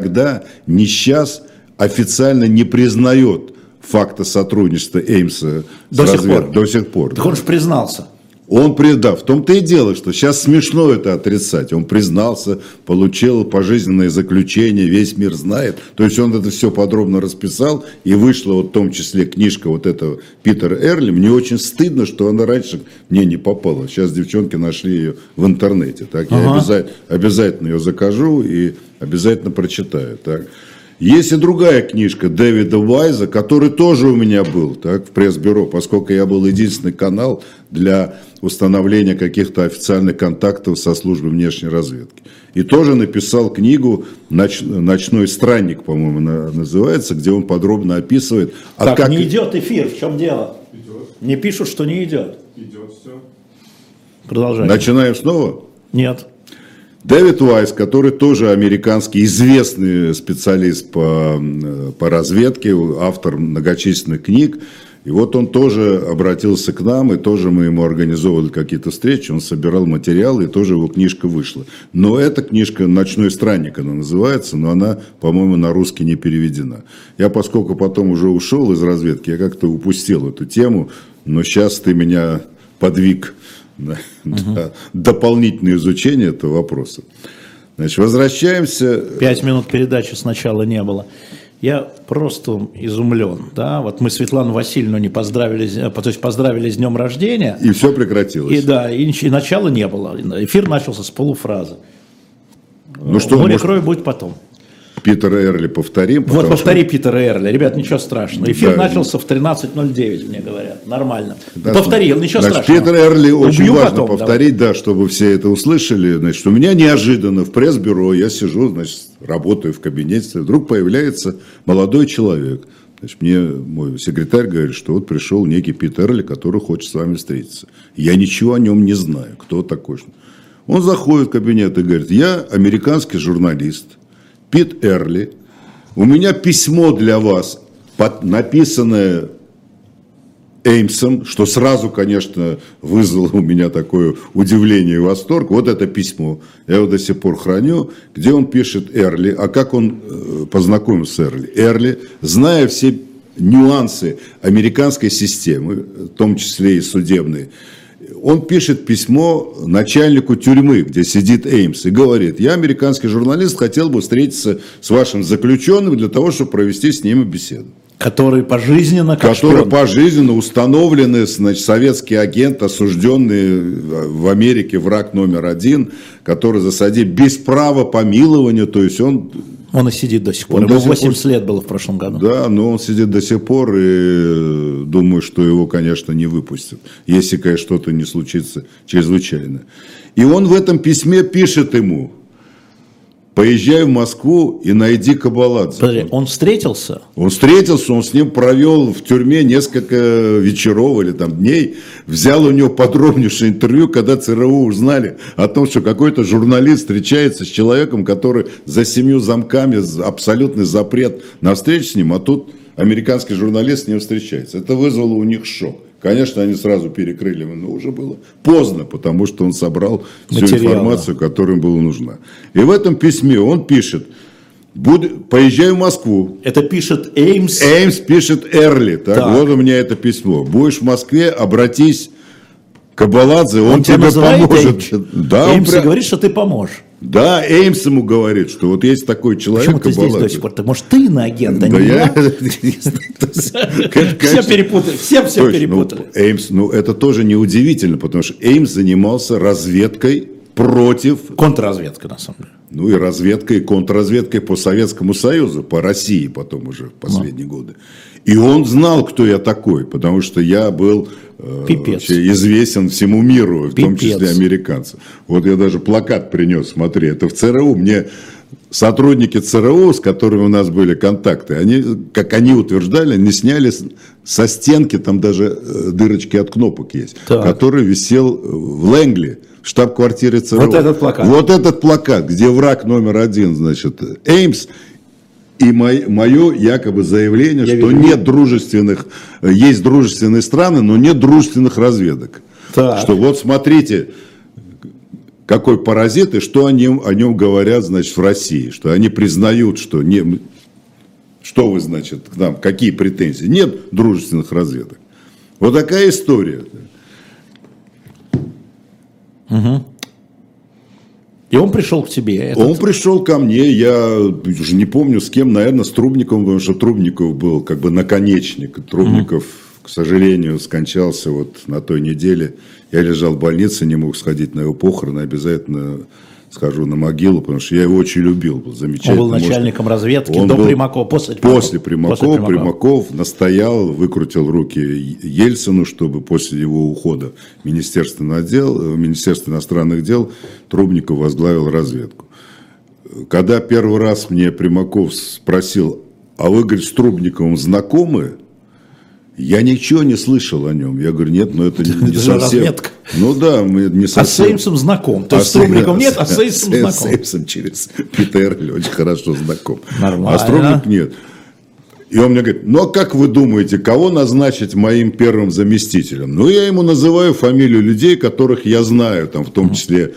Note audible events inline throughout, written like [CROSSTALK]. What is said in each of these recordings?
никогда, ни сейчас официально не признает факта сотрудничества Эймса До с сих разведкой. пор. До сих пор. Так он же признался. Он предал. В том-то и дело, что сейчас смешно это отрицать. Он признался, получил пожизненное заключение, весь мир знает. То есть он это все подробно расписал, и вышла вот в том числе книжка вот этого Питера Эрли. Мне очень стыдно, что она раньше мне не попала. Сейчас девчонки нашли ее в интернете. Так? Я Ага. обязательно, обязательно ее закажу и обязательно прочитаю. Так? Есть и другая книжка Дэвида Вайза, который тоже у меня был так, в пресс-бюро, поскольку я был единственный канал для установления каких-то официальных контактов со службой внешней разведки. И тоже написал книгу «Ноч- «Ночной странник», по-моему, на- называется, где он подробно описывает, а так, как... не идет эфир, в чем дело? Мне пишут, что не идет. Идет все. Продолжай. Начинаем снова? Нет. Дэвид Уайс, который тоже американский известный специалист по, м, по разведке, автор многочисленных книг, и вот он тоже обратился к нам, и тоже мы ему организовывали какие-то встречи, он собирал материалы, и тоже его книжка вышла. Но эта книжка «Ночной странник» она называется, но она, по-моему, на русский не переведена. Я, поскольку потом уже ушел из разведки, я как-то упустил эту тему, но сейчас ты меня подвиг дополнительное изучение этого вопроса. Значит, возвращаемся. Пять минут передачи сначала не было. Я просто изумлен. Да? Вот мы Светлану Васильевну не поздравили, то есть поздравили с днем рождения. И все прекратилось. И да, и, и начала не было. Эфир начался с полуфразы. ну что, Море может, крови будет потом. Питера Эрли повторим? Вот повтори Питера Эрли. Ребят, ничего страшного. Эфир Да. начался в 13.09, мне говорят. Нормально. Да, повтори, ничего значит, страшного. Питер Эрли очень Убью важно потом, давай. повторить, да, чтобы все это услышали. Значит, у меня неожиданно в пресс-бюро, я сижу, значит, работаю в кабинете, вдруг появляется молодой человек. Значит, мне мой секретарь говорит, что вот пришел некий Питер Эрли, который хочет с вами встретиться. Я ничего о нем не знаю, кто такой. Он заходит в кабинет и говорит, я американский журналист, Пит Эрли, у меня письмо для вас, под- написанное Эймсом, что сразу, конечно, вызвало у меня такое удивление и восторг. Вот это письмо, я его до сих пор храню, где он пишет Эрли, а как он э, познакомился с Эрли? Эрли, зная все нюансы американской системы, в том числе и судебной, он пишет письмо начальнику тюрьмы, где сидит Эймс, и говорит, я американский журналист, хотел бы встретиться с вашим заключенным для того, чтобы провести с ним беседу Который пожизненно как который шпион. пожизненно установленный, значит, советский агент, осужденный в Америке, враг номер один, который засадил без права помилования, то есть он, Он и сидит до сих пор. Он Ему до сих пор- 80 лет было в прошлом году. да, но он сидит до сих пор, и думаю, что его, конечно, не выпустят, если, конечно, что-то не случится чрезвычайно. И он в этом письме пишет ему, поезжай в Москву и найди Кабаладзе. Подожди, он встретился? Он встретился, он с ним провел в тюрьме несколько вечеров или там дней, взял у него подробнейшее интервью, когда ЦРУ узнали о том, что какой-то журналист встречается с человеком, который за семью замками, абсолютный запрет на встречу с ним, а тут американский журналист с ним встречается. Это вызвало у них шок. Конечно, они сразу перекрыли, но уже было поздно, потому что он собрал всю Материал, информацию, которая ему была нужна. И в этом письме он пишет, «Буду- поезжай в Москву, Это пишет Эймс. Эймс пишет Эрли, так, Так. вот у меня это письмо. Будешь в Москве, обратись к Абаладзе, он, Он тебе поможет. Эймс? Да, он Эймс и прям- говорит, что ты поможешь. Да, Эймс ему говорит, что вот есть такой человек, Почему ты здесь до сих пор? Ты, может, ты иноагент, а Да не я... [LAUGHS] [LAUGHS] Все перепутали, все все Точно, перепутали. ну, Эймс, ну это тоже неудивительно, потому что Эймс занимался разведкой против Контрразведка, на самом деле. Ну и разведкой, и контрразведкой по Советскому Союзу, по России потом уже в последние годы. И он знал, кто я такой, потому что я был э, Пипец. известен всему миру, в том Пипец. числе американцам. Вот я даже плакат принес, смотри, это в ЦРУ. Мне сотрудники ЦРУ, с которыми у нас были контакты, они, как они утверждали, не сняли со стенки, там даже э, дырочки от кнопок есть, Так. который висел в Лэнгли, в штаб-квартире ЦРУ. Вот этот плакат. Вот этот плакат, где враг номер один, значит, Эймс, и мое якобы заявление, Я что вижу. нет дружественных, э, есть дружественные страны, но нет дружественных разведок. Так. Что вот смотрите, какой паразит и что о нем, о нем говорят, значит, в России. Что они признают, что не... Что вы, значит, к нам, какие претензии? Нет дружественных разведок. Вот такая история. Угу. И он пришел к тебе? Этот... Он пришел ко мне, я уже не помню с кем, наверное, с Трубниковым, потому что Трубников был как бы наконечник. Трубников, угу. к сожалению, скончался вот на той неделе. Я лежал в больнице, не мог сходить на его похороны, обязательно схожу на могилу, потому что я его очень любил, был замечательный. Он был начальником может, разведки он до был Примакова, после Примакова. После Примакова, после Примакова. Примаков настоял, выкрутил руки Ельцину, чтобы после его ухода в Министерство, отдел, в Министерство иностранных дел Трубников возглавил разведку. Когда первый раз мне Примаков спросил, а вы, говорит, с Трубниковым знакомы? Я ничего не слышал о нем. Я говорю, нет, но это не, не совсем. Разведка. Ну да, мы не совсем. А с Сеймсом знаком. То есть а с Трубником нет, а с Сеймсом [LAUGHS] знаком. С Сеймсом через Питер очень хорошо знаком. Нормально. А с Трубник нет. И он мне говорит, ну а как вы думаете, кого назначить моим первым заместителем? Ну я ему называю фамилию людей, которых я знаю, там в том числе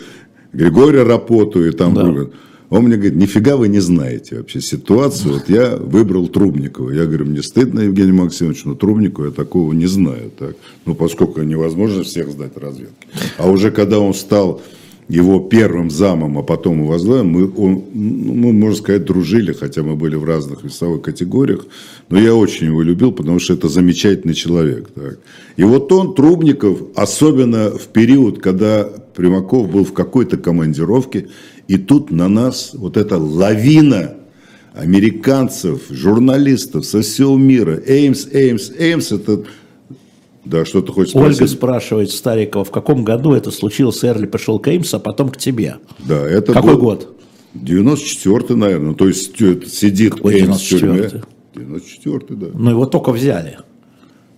Григория Рапоту и там да. Он мне говорит, нифига вы не знаете вообще ситуацию. Вот я выбрал Трубникова. Я говорю, мне стыдно, Евгений Максимович, но Трубникова я такого не знаю. Так? Ну, поскольку невозможно всех знать разведки. А уже когда он стал его первым замом, а потом его возглавим, мы, он, ну, мы, можно сказать, дружили, хотя мы были в разных весовых категориях, но я очень его любил, потому что это замечательный человек. Так. И вот он, Трубников, особенно в период, когда Примаков был в какой-то командировке, и тут на нас вот эта лавина американцев, журналистов со всего мира. Эймс, Эймс, Эймс, это... Да, что ты хочешь спросить? Ольга спрашивает Старикова, в каком году это случилось, Эрли пришел к Эймсу, а потом к тебе? Да, это Какой был... год? 94-й, наверное. То есть сидит Какой Эймс в тюрьме. 94-й, да. Ну, его только взяли.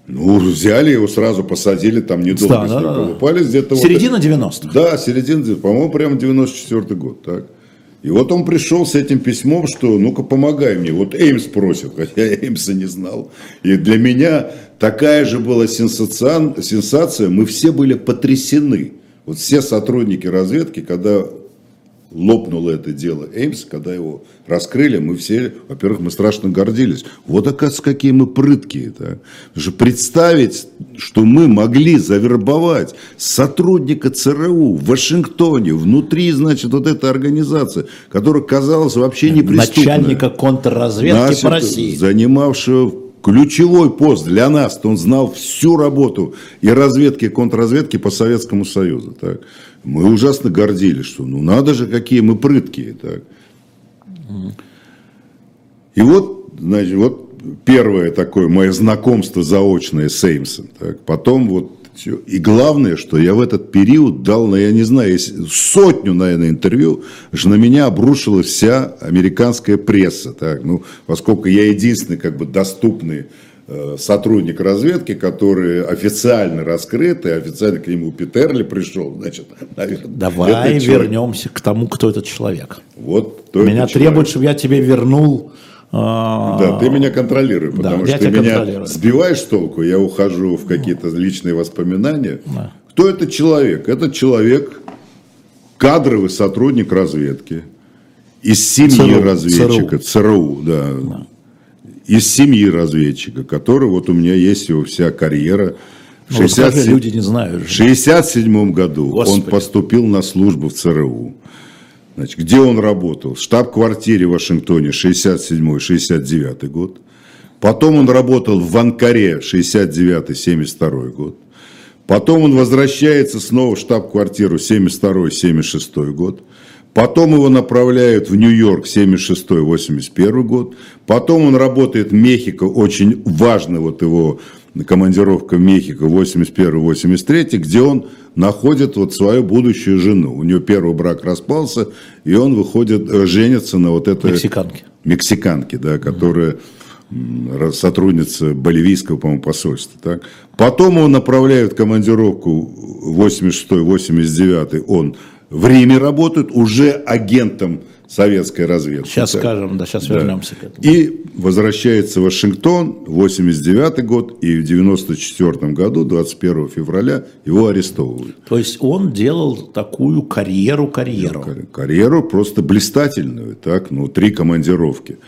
Ну, взяли его, сразу посадили, там недолго да, да, да. колупались. Где-то середина вот, 90-х. Да, середина, по-моему, прямо 94-й год. Так. И вот он пришел с этим письмом, что ну-ка помогай мне. Вот Эймс просит, хотя я Эймса не знал. И для меня такая же была сенсация, сенсация, мы все были потрясены. Вот все сотрудники разведки, когда лопнуло это дело Эймс, когда его раскрыли, мы все, во-первых, мы страшно гордились. Вот, оказывается, какие мы прыткие. -то. Же представить, что мы могли завербовать сотрудника ЦРУ в Вашингтоне, внутри, значит, вот этой организации, которая казалась вообще неприступной. Начальника контрразведки Нас, по России. Занимавшего ключевой пост для нас, он знал всю работу и разведки, и контрразведки по Советскому Союзу. Так. Мы ужасно гордились, что ну надо же, какие мы прыткие. Так. И вот, значит, вот первое такое мое знакомство заочное с Эймсом. Так. Потом вот и главное, что я в этот период дал, ну, я не знаю, сотню, наверное, интервью, что на меня обрушилась вся американская пресса. Так, ну, поскольку я единственный как бы доступный сотрудник разведки, который официально раскрыт, и официально к нему Питерли пришел, значит, наверное, Давай вернемся к тому, кто этот человек. Вот, Меня требует, чтобы я тебе вернул а, да, ты меня контролируй, потому да, что ты меня сбиваешь толку, я ухожу в какие-то личные воспоминания. Да. Кто этот человек? Этот человек кадровый сотрудник разведки, из семьи ЦРУ, разведчика, ЦРУ, ЦРУ да. да, из семьи разведчика, который вот у меня есть его вся карьера. В 67, люди не знают. В 67 году Господи. он поступил на службу в ЦРУ. Значит, где он работал? В штаб-квартире в Вашингтоне 67-69 год. Потом он работал в Анкаре 69-72 год. Потом он возвращается снова в штаб-квартиру 72-76 год. Потом его направляют в Нью-Йорк 76-81 год. Потом он работает в Мехико, очень важно вот его командировка в Мехико 81-83, где он находит вот свою будущую жену. У него первый брак распался, и он выходит, э, женится на вот этой... Мексиканке. Мексиканке, да, которая сотрудница боливийского, по-моему, посольства. Так? Потом его направляют в командировку 86-89, он в Риме работает уже агентом советской разведки. Сейчас так. скажем, да, сейчас Да. вернемся к этому. И возвращается в Вашингтон, 89 год, и в 94 году, 21 февраля, его арестовывают. То есть он делал такую карьеру-карьеру. Кар- Карьеру просто блистательную, так, ну, три командировки.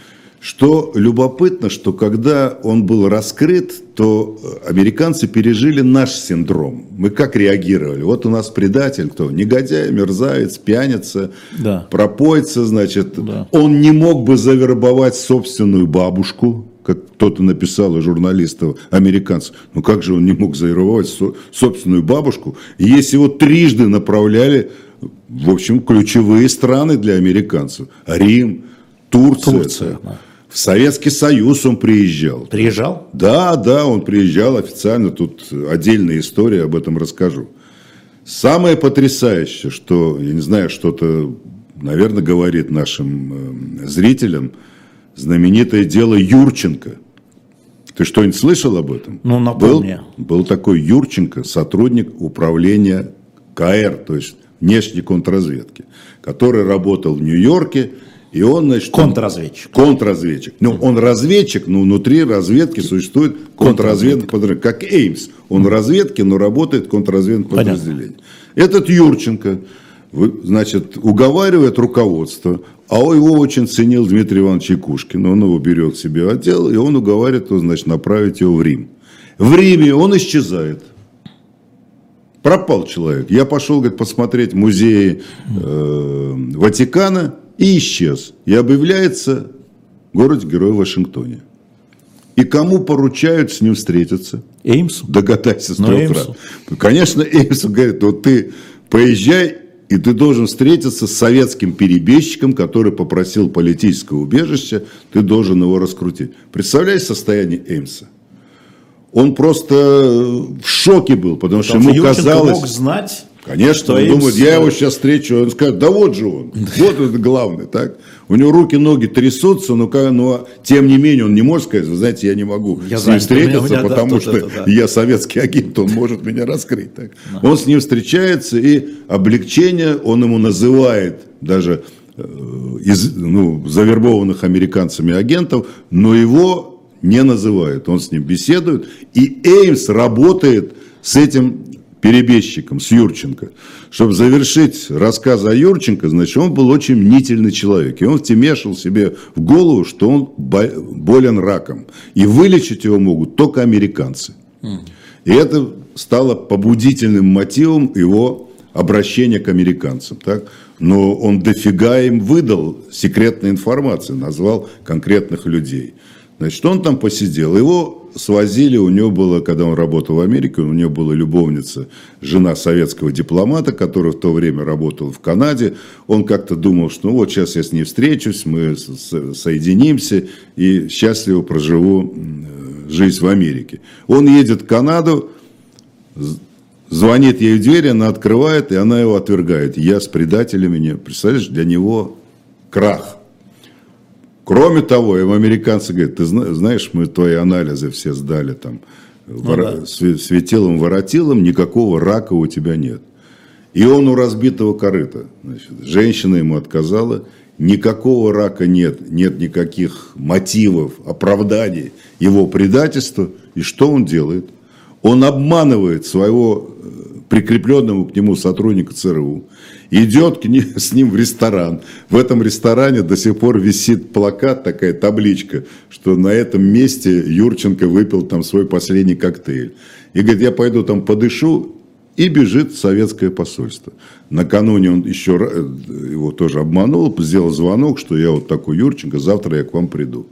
Что любопытно, что когда он был раскрыт, то э, американцы пережили наш синдром. Мы как реагировали? Вот у нас предатель, кто? Негодяй, мерзавец, пьяница, Да. пропойца, значит. Да. Он не мог бы завербовать собственную бабушку, как кто-то написал из журналистов, американцев. Ну как же он не мог завербовать со- собственную бабушку, если его трижды направляли, в общем, ключевые страны для американцев. Рим, Турция. Турция, да. В Советский Союз он приезжал. Приезжал? Да, да, он приезжал официально, тут отдельная история, об этом расскажу. Самое потрясающее, что, я не знаю, что-то, наверное, говорит нашим э, зрителям, знаменитое дело Юрченко. Ты что-нибудь слышал об этом? Ну, напомни. Был, был такой Юрченко, сотрудник управления КР, то есть внешней контрразведки, который работал в Нью-Йорке, и он, значит, Контрразведчик. Контрразведчик. Ну, он разведчик, но внутри разведки существует контрразведка, подразделение, как Эймс. Он в разведке, но работает контрразведное подразделение. Этот Юрченко, значит, уговаривает руководство, а его очень ценил Дмитрий Иванович Якушкин. Он его берет себе в отдел, и он уговаривает, значит, направить его в Рим. В Риме он исчезает. Пропал человек. Я пошел, говорит, посмотреть музеи э, Ватикана и исчез. И объявляется город-герой в Вашингтоне. И кому поручают с ним встретиться? Эймс? Догадайся с трех Эймсу. раз. Конечно, Эймсу говорит, вот ты поезжай, и ты должен встретиться с советским перебежчиком, который попросил политическое убежище, ты должен его раскрутить. Представляешь состояние Эймса? Он просто в шоке был, потому что Потому ему что Юрченко казалось... мог знать, Конечно, он думает, я его сейчас встречу, он скажет, да вот же он, вот это главный, так. У него руки, ноги трясутся, но, но тем не менее он не может сказать, вы знаете, я не могу Я с ним меня- у встретиться, меня, да, потому тут что это, да. я советский агент, он может меня раскрыть. Так. Он с ним встречается, и облегчение он ему называет даже э, из ну, завербованных американцами агентов, но его не называют. Он с ним беседует, и Эймс работает с этим перебежчиком, с Юрченко. Чтобы завершить рассказ о Юрченко, значит, он был очень мнительный человек. И он втемешил себе в голову, что он бо- болен раком. И вылечить его могут только американцы. И это стало побудительным мотивом его обращения к американцам. Так? Но он дофига им выдал секретной информации, назвал конкретных людей. Значит, он там посидел. Его свозили, у него было, когда он работал в Америке, у него была любовница, жена советского дипломата, которая в то время работала в Канаде. Он как-то думал, что ну вот сейчас я с ней встречусь, мы соединимся и счастливо проживу э, жизнь в Америке. Он едет в Канаду, звонит ей в дверь, она открывает, и она его отвергает. Я с предателями не... Представляешь, для него крах. Кроме того, им американцы говорят, ты зна- знаешь, мы твои анализы все сдали там, вора- да. све- светилом, воротилом, никакого рака у тебя нет. И он у разбитого корыта. Значит, женщина ему отказала, никакого рака нет, нет никаких мотивов, оправданий его предательства. И что он делает? Он обманывает своего э, прикрепленного к нему сотрудника ЦРУ, идет к ни- с ним в ресторан. В этом ресторане до сих пор висит плакат, такая табличка, что на этом месте Юрченко выпил там свой последний коктейль. И говорит, я пойду там подышу, и бежит в советское посольство. Накануне он еще э, его тоже обманул, сделал звонок, что я вот такой Юрченко, завтра я к вам приду.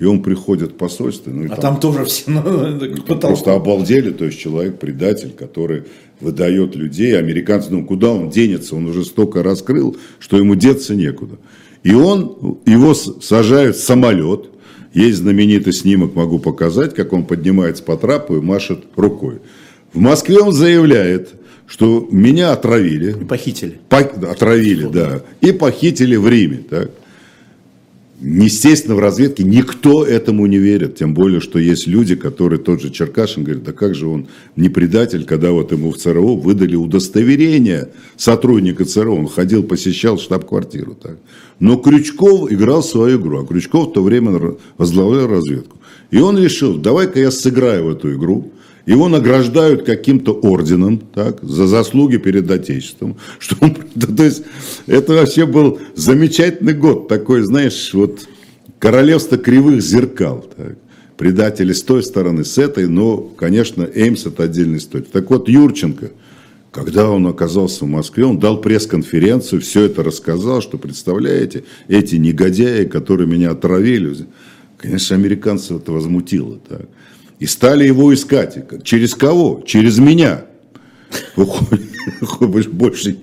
И он приходит в посольство, ну и А там тоже все ну. Просто обалдели, то есть человек предатель, который выдает людей, американцы, ну куда он денется, он уже столько раскрыл, что ему деться некуда. И он, его сажают в самолет, есть знаменитый снимок, могу показать, как он поднимается по трапу и машет рукой. В Москве он заявляет, что меня отравили, Похитили. По- Отравили, да. И похитили в Риме. Так. Естественно, в разведке никто этому не верит, тем более, что есть люди, которые, тот же Черкашин говорит, да как же он не предатель, когда вот ему в ЦРУ выдали удостоверение сотрудника ЦРУ, он ходил, посещал штаб-квартиру. Так. Но Крючков играл свою игру, а Крючков в то время возглавлял разведку. И он решил, давай-ка я сыграю в эту игру, его награждают каким-то орденом так, за заслуги перед Отечеством. [LAUGHS] Что он, то есть это вообще был замечательный год, такой, знаешь, вот королевство кривых зеркал. Так. Предатели с той стороны, с этой, но, конечно, Эймс это отдельная история. Так вот, Юрченко, когда он оказался в Москве, он дал пресс-конференцию, все это рассказал, что, представляете, эти негодяи, которые меня отравили, конечно, американцев это возмутило. Так. И стали его искать. Через кого? Через меня. Больше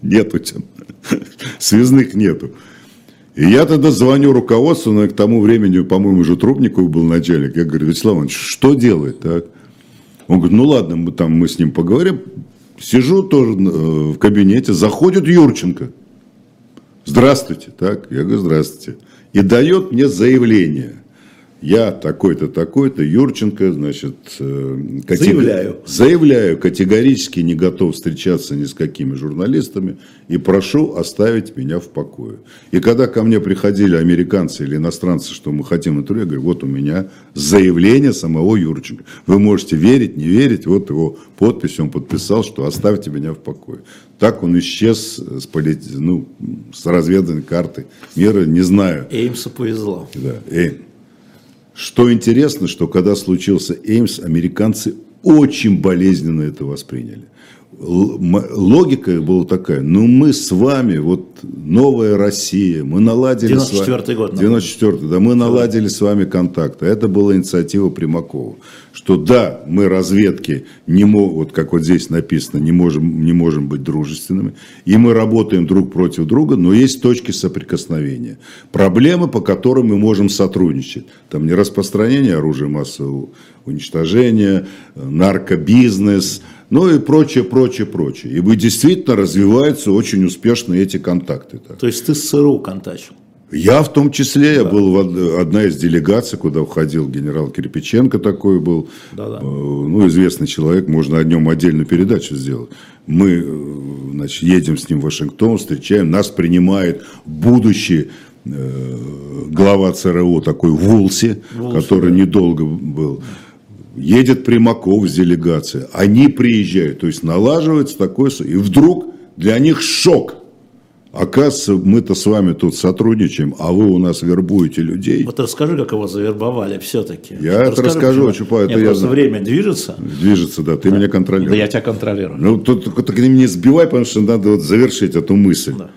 нету там. Связных нету. И я тогда звоню руководству, но к тому времени, по-моему, уже Трубников был начальник. Я говорю, Вячеслав Иванович, что делать? Так? Он говорит, ну ладно, мы, там, мы с ним поговорим. Сижу тоже э, в кабинете, заходит Юрченко. Здравствуйте. Так? Я говорю, здравствуйте. И дает мне заявление я такой-то, такой-то, Юрченко, значит, э, категор... заявляю. заявляю, категорически не готов встречаться ни с какими журналистами и прошу оставить меня в покое. И когда ко мне приходили американцы или иностранцы, что мы хотим интервью, я говорю, вот у меня заявление самого Юрченко. Вы можете верить, не верить, вот его подпись, он подписал, что оставьте меня в покое. Так он исчез с, полит... ну, с разведанной карты мира, не знаю. Эймсу повезло. Да, Эйм. Что интересно, что когда случился Эймс, американцы очень болезненно это восприняли. Логика была такая, ну мы с вами, вот новая Россия, мы наладили 94 с вами... год. 94 да, мы наладили с вами контакты. Это была инициатива Примакова. Что да, мы разведки, не мо... вот как вот здесь написано, не можем, не можем быть дружественными, и мы работаем друг против друга, но есть точки соприкосновения. Проблемы, по которым мы можем сотрудничать. Там не распространение оружия массового уничтожения, наркобизнес, ну и прочее, прочее, прочее. И действительно развиваются очень успешно эти контакты. Так. То есть ты с ЦРУ контачил? Я в том числе, да. я был в одна из делегаций, куда входил генерал Кирпиченко такой был, да, да. ну известный человек, можно о нем отдельную передачу сделать. Мы, э, значит, едем с ним в Вашингтон, встречаем, нас принимает будущий э, глава ЦРУ такой Вулси, Вулси который да. недолго был едет Примаков с делегацией, они приезжают, то есть налаживается такой, и вдруг для них шок. Оказывается, мы-то с вами тут сотрудничаем, а вы у нас вербуете людей. Вот расскажи, как его завербовали все-таки. Я это расскажу, почему. Чупа, это я знаю. время движется. Движется, да, ты да. меня контролируешь. Да, я тебя контролирую. Ну, тут ты не сбивай, потому что надо вот завершить эту мысль. Да.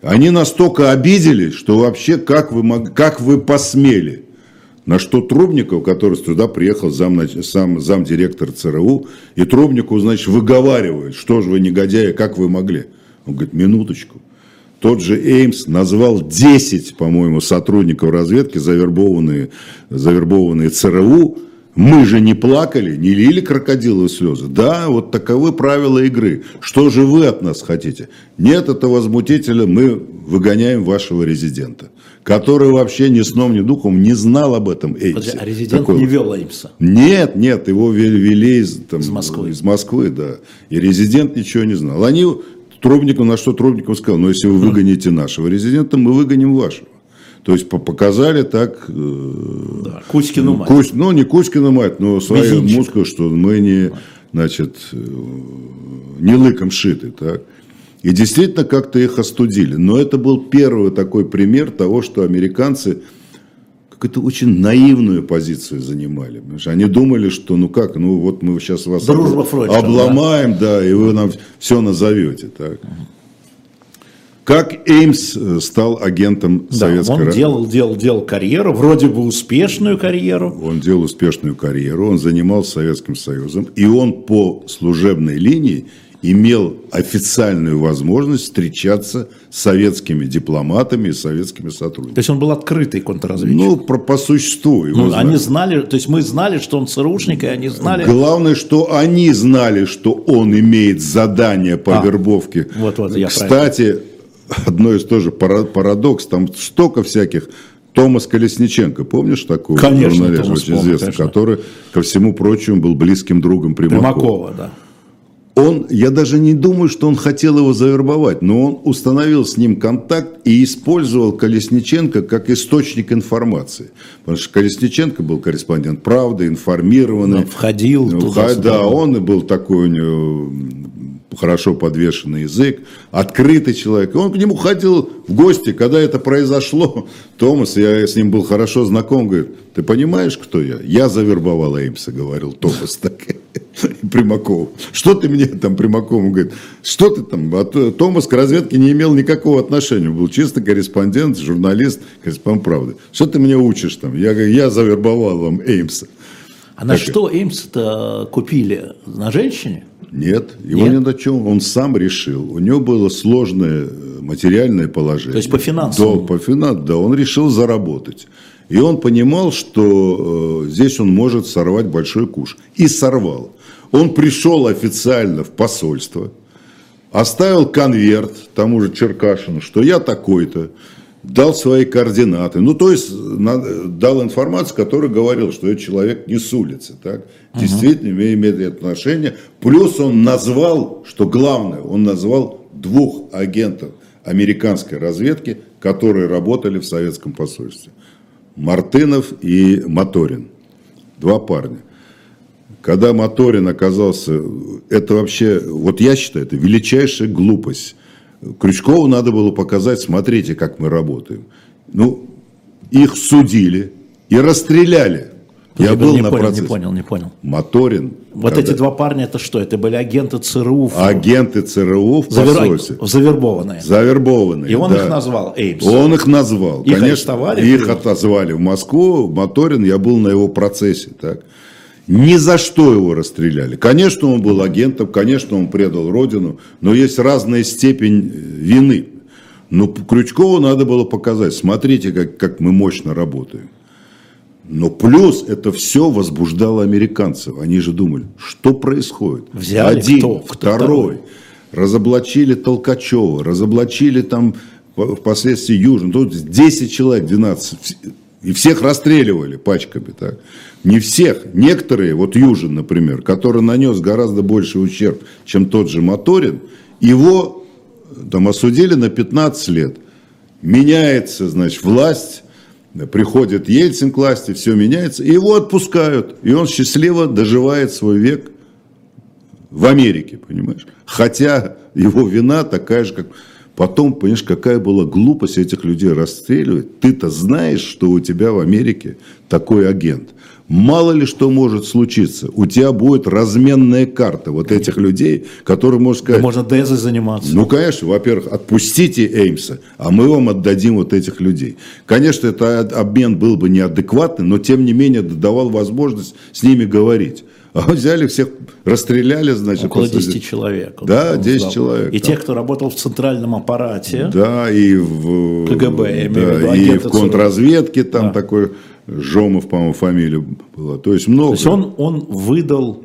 Они настолько обиделись, что вообще как вы, мог... как вы посмели на что Трубников, который сюда приехал, зам, сам, замдиректор ЦРУ, и Трубникову, значит, выговаривает, что же вы негодяи, как вы могли? Он говорит, минуточку. Тот же Эймс назвал 10, по-моему, сотрудников разведки, завербованные, завербованные ЦРУ, мы же не плакали, не лили крокодиловые слезы. Да, вот таковы правила игры. Что же вы от нас хотите? Нет, это возмутителя, мы выгоняем вашего резидента, который вообще ни сном, ни духом не знал об этом Эймсе. А резидент Такой... не вел Эймса? Нет, нет, его вели из, там, из Москвы. Из Москвы, да. И резидент ничего не знал. Они Трубников, на что Трубников сказал, ну если вы выгоните нашего резидента, мы выгоним вашего. То есть показали так... Э, да, Кузькину мать. Кусь, ну, не Кузькину мать, но свою музыку, что мы не, значит, э, не лыком шиты. Так? И действительно как-то их остудили. Но это был первый такой пример того, что американцы какую-то очень наивную позицию занимали. Что они думали, что ну как, ну вот мы сейчас вас Дружба обломаем, да? да, и вы нам все назовете. Так. Как Эймс э, стал агентом да, советской он делал, делал, делал карьеру, вроде бы успешную карьеру. Он делал успешную карьеру, он занимался Советским Союзом, и он по служебной линии имел официальную возможность встречаться с советскими дипломатами и советскими сотрудниками. То есть он был открытый контрразведчик? Ну, по, по существу. Его ну, знали. они знали, то есть мы знали, что он ЦРУшник, и они знали... Главное, что они знали, что он имеет задание по а, вербовке. Вот, вот, я Кстати, одно из тоже парадокс, там столько всяких Томас Колесниченко, помнишь такого конечно, журналиста, очень известный, который, ко всему прочему, был близким другом Примакова. Примакова, да. Он, я даже не думаю, что он хотел его завербовать, но он установил с ним контакт и использовал Колесниченко как источник информации. Потому что Колесниченко был корреспондент «Правды», информированный. Он входил туда. Да, он и был такой у него хорошо подвешенный язык, открытый человек. И он к нему ходил в гости, когда это произошло. [LAUGHS] Томас, я с ним был хорошо знаком, говорит, ты понимаешь, кто я? Я завербовал Эймса, говорил Томас. [LAUGHS] Так. Примаков. Что ты мне там, Примаков? Он говорит, что ты там? А Томас к разведке не имел никакого отношения. Был чисто корреспондент, журналист, корреспондент правды. Что ты мне учишь там? Я говорю, я завербовал вам Эймса. А на что Эймс-то купили? На женщине? Нет, его Нет? ни на чем. Он сам решил. У него было сложное э, материальное положение. То есть по финансам? Да, по финансам, да. Он решил заработать. И он понимал, что э, здесь он может сорвать большой куш. И сорвал. Он пришел официально в посольство, оставил конверт тому же Черкашину, что я такой-то, дал свои координаты. Ну, то есть, дал информацию, которая говорил, что этот человек не с улицы. Так? Угу. Действительно имеет отношение. Плюс он назвал, что главное, он назвал двух агентов американской разведки, которые работали в советском посольстве. Мартынов и Моторин. Два парня. Когда Моторин оказался, это вообще, вот я считаю, это величайшая глупость Крючкову надо было показать, смотрите, как мы работаем. Ну, их судили и расстреляли. Я, я был не на понял, процессе. Не понял, не понял. Моторин. Вот когда... эти два парня, это что? Это были агенты ЦРУ? Агенты ЦРУ в Завер... посольстве. Завербованные. Завербованные, И он да. их назвал Эймс. Он их назвал. Их Конечно, арестовали? Их отозвали в Москву. Моторин, я был на его процессе. Так. Ни за что его расстреляли. Конечно, он был агентом, конечно, он предал родину, но есть разная степень э, вины. Но Крючкову надо было показать, смотрите, как, как мы мощно работаем. Но плюс это все возбуждало американцев. Они же думали, что происходит. Взяли Один, кто? второй. Кто разоблачили Толкачева, разоблачили там впоследствии Южин. Тут 10 человек, 12. И всех расстреливали пачками. Так. Не всех, некоторые, вот Южин, например, который нанес гораздо больший ущерб, чем тот же Моторин, его там осудили на 15 лет. Меняется, значит, власть, приходит Ельцин к власти, все меняется, и его отпускают. И он счастливо доживает свой век в Америке, понимаешь? Хотя его вина такая же, как Потом, понимаешь, какая была глупость этих людей расстреливать. Ты-то знаешь, что у тебя в Америке такой агент. Мало ли что может случиться. У тебя будет разменная карта вот этих людей, которые, можно сказать... Да можно Дезой заниматься. Ну, конечно. Во-первых, отпустите Эймса, а мы вам отдадим вот этих людей. Конечно, этот обмен был бы неадекватный, но тем не менее давал возможность с ними говорить. А взяли всех, расстреляли, значит. Около 10 человек. Да, 10 сдал. человек. И там. те, кто работал в центральном аппарате. Да, и в КГБ, я да, виду, и в контрразведке там да. такой Жомов, по-моему, фамилия была. То есть много. То есть он, он выдал